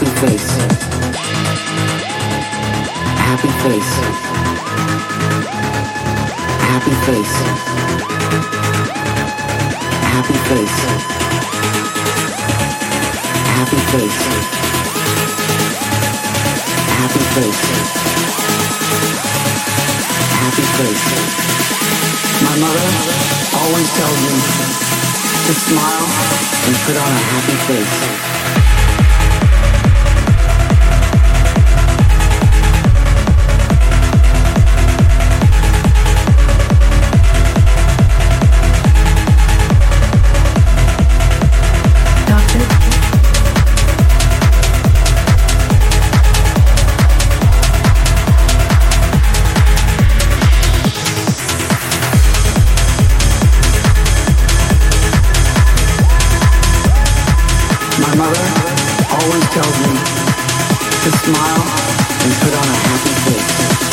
happy face. Happy face. Happy face. Happy face. Happy face. Happy face. Happy face. My mother always tells me to smile and put on a happy face. Always tells me to smile and put on a happy face.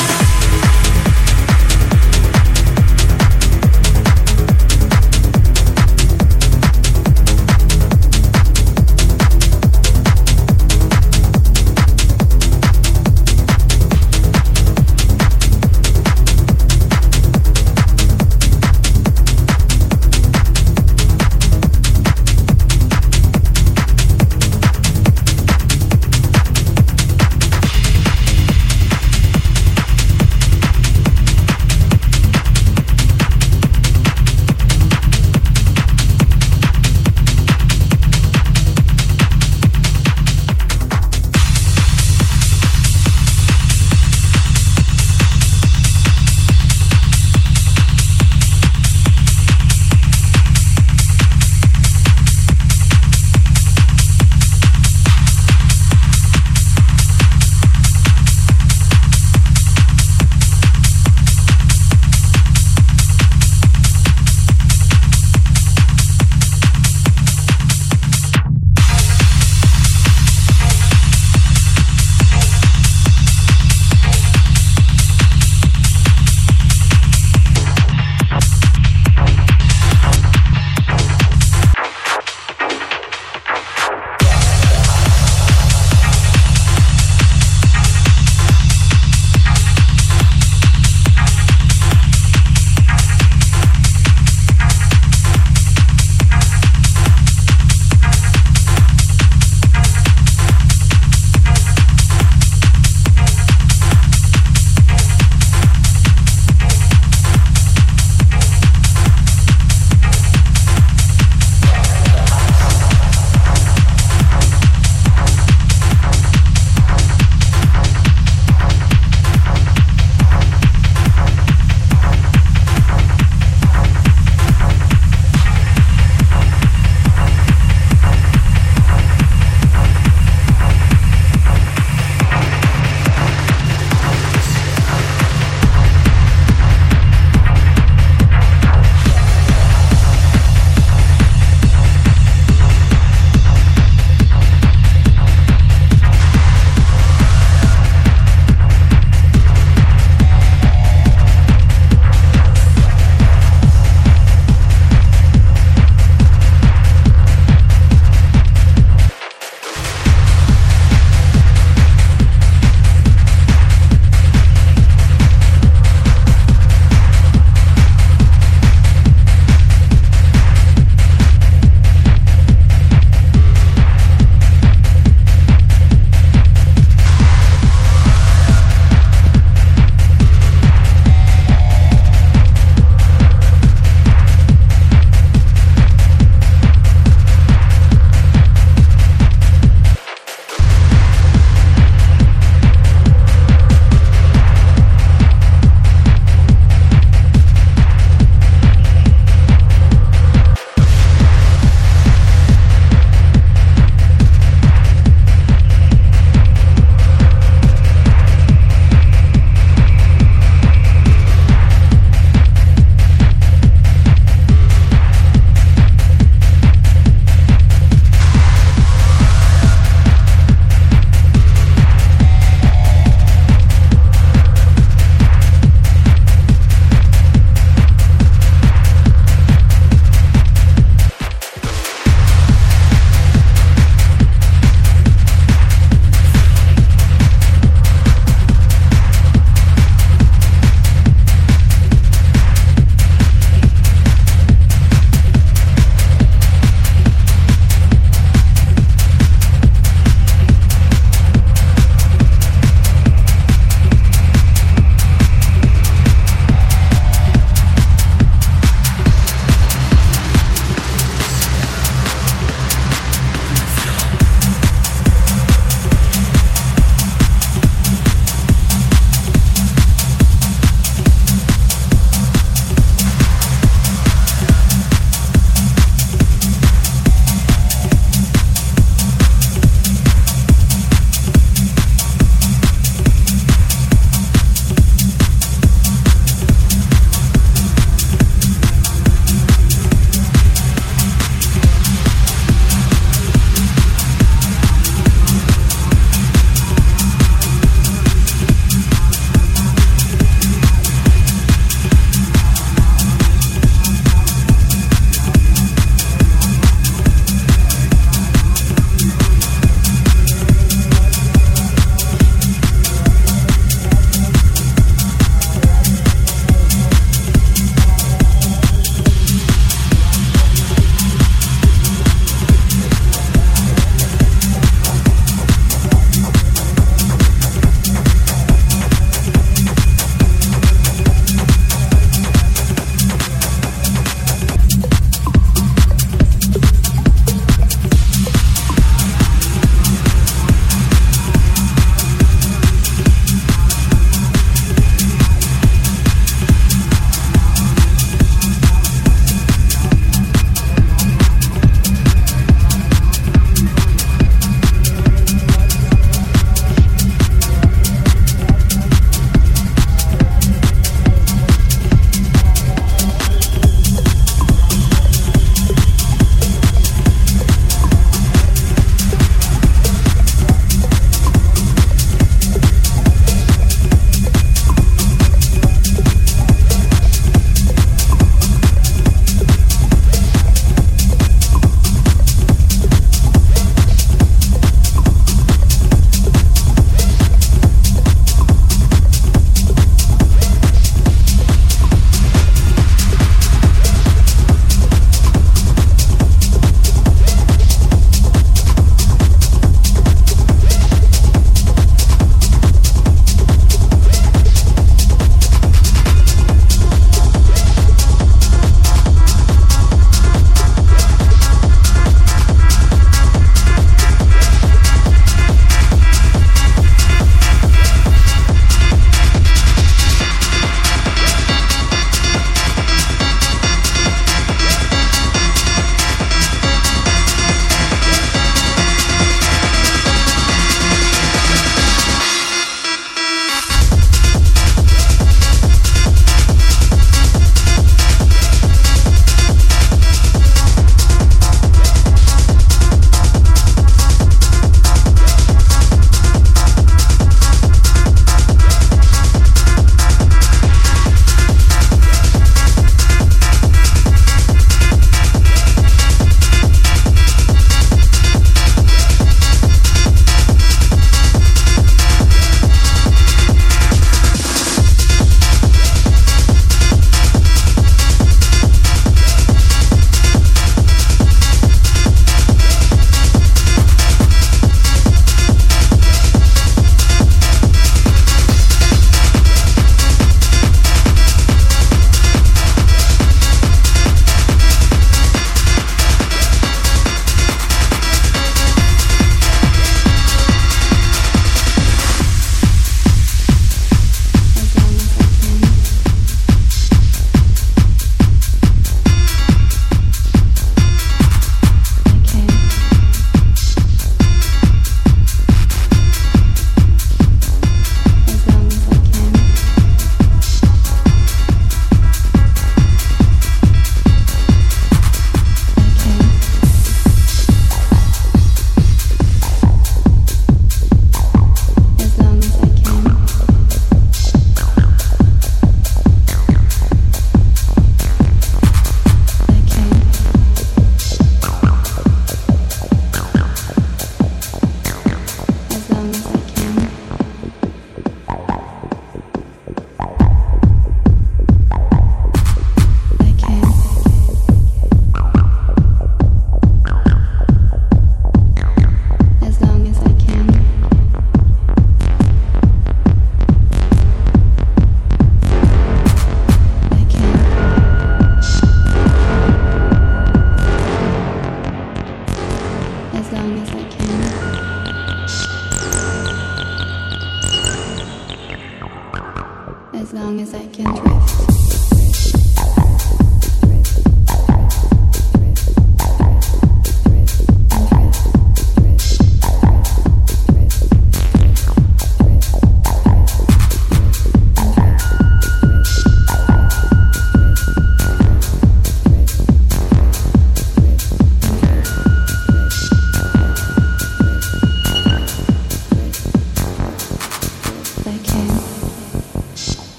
as can.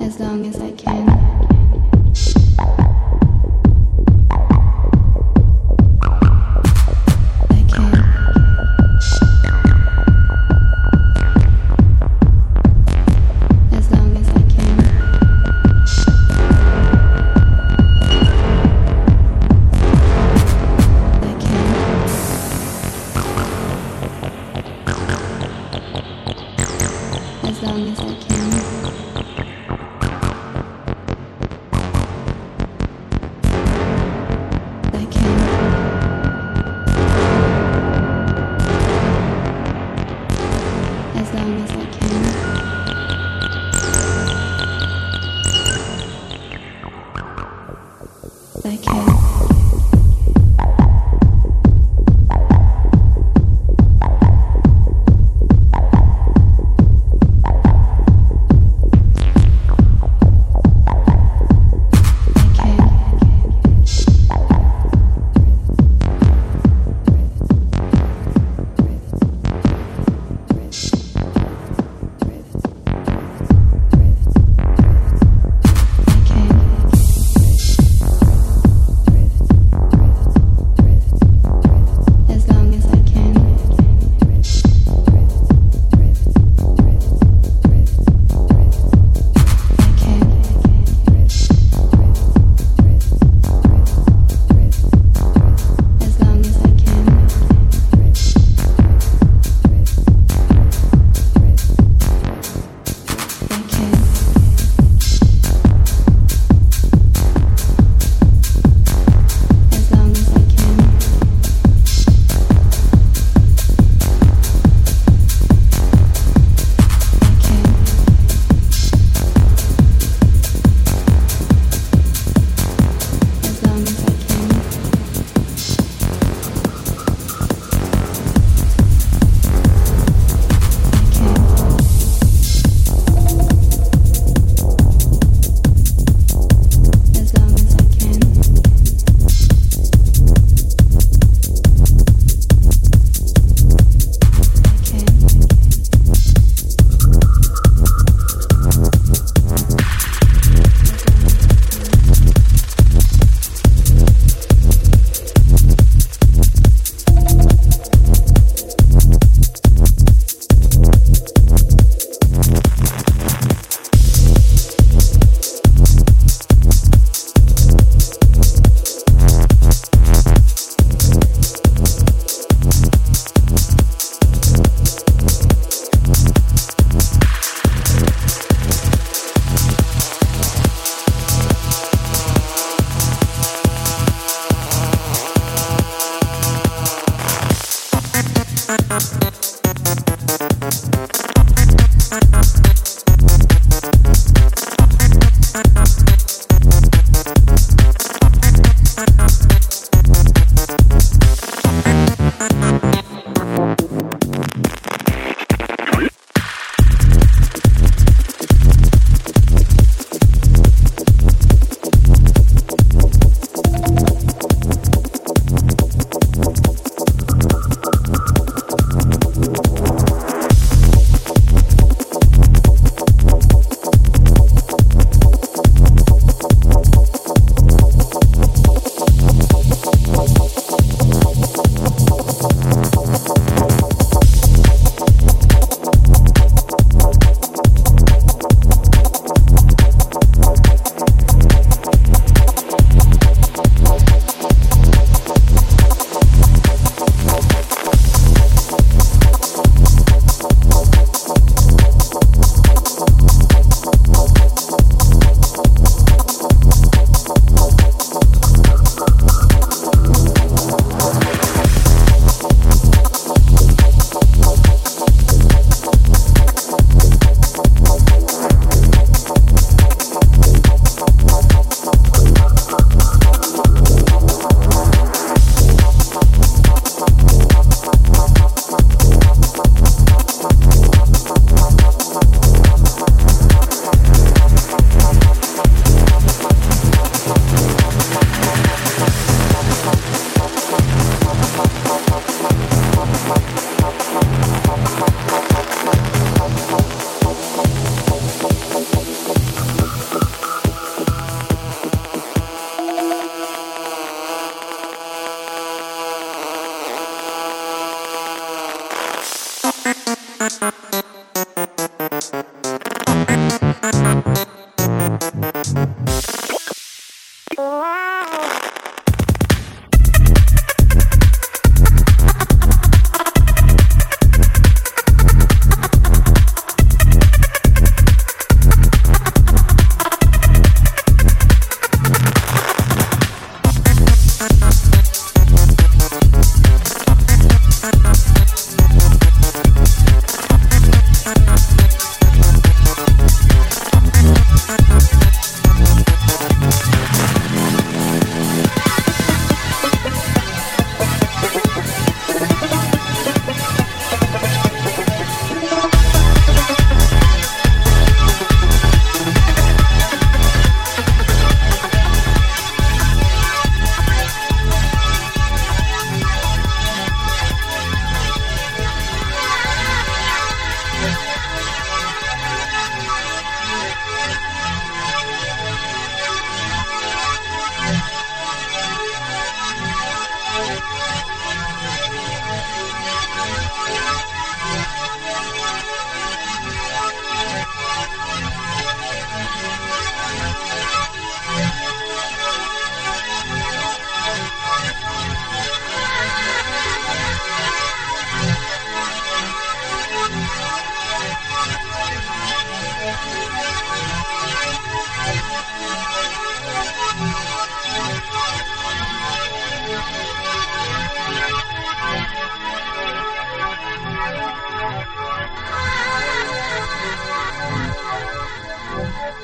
As long as I can.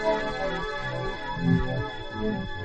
Thank you.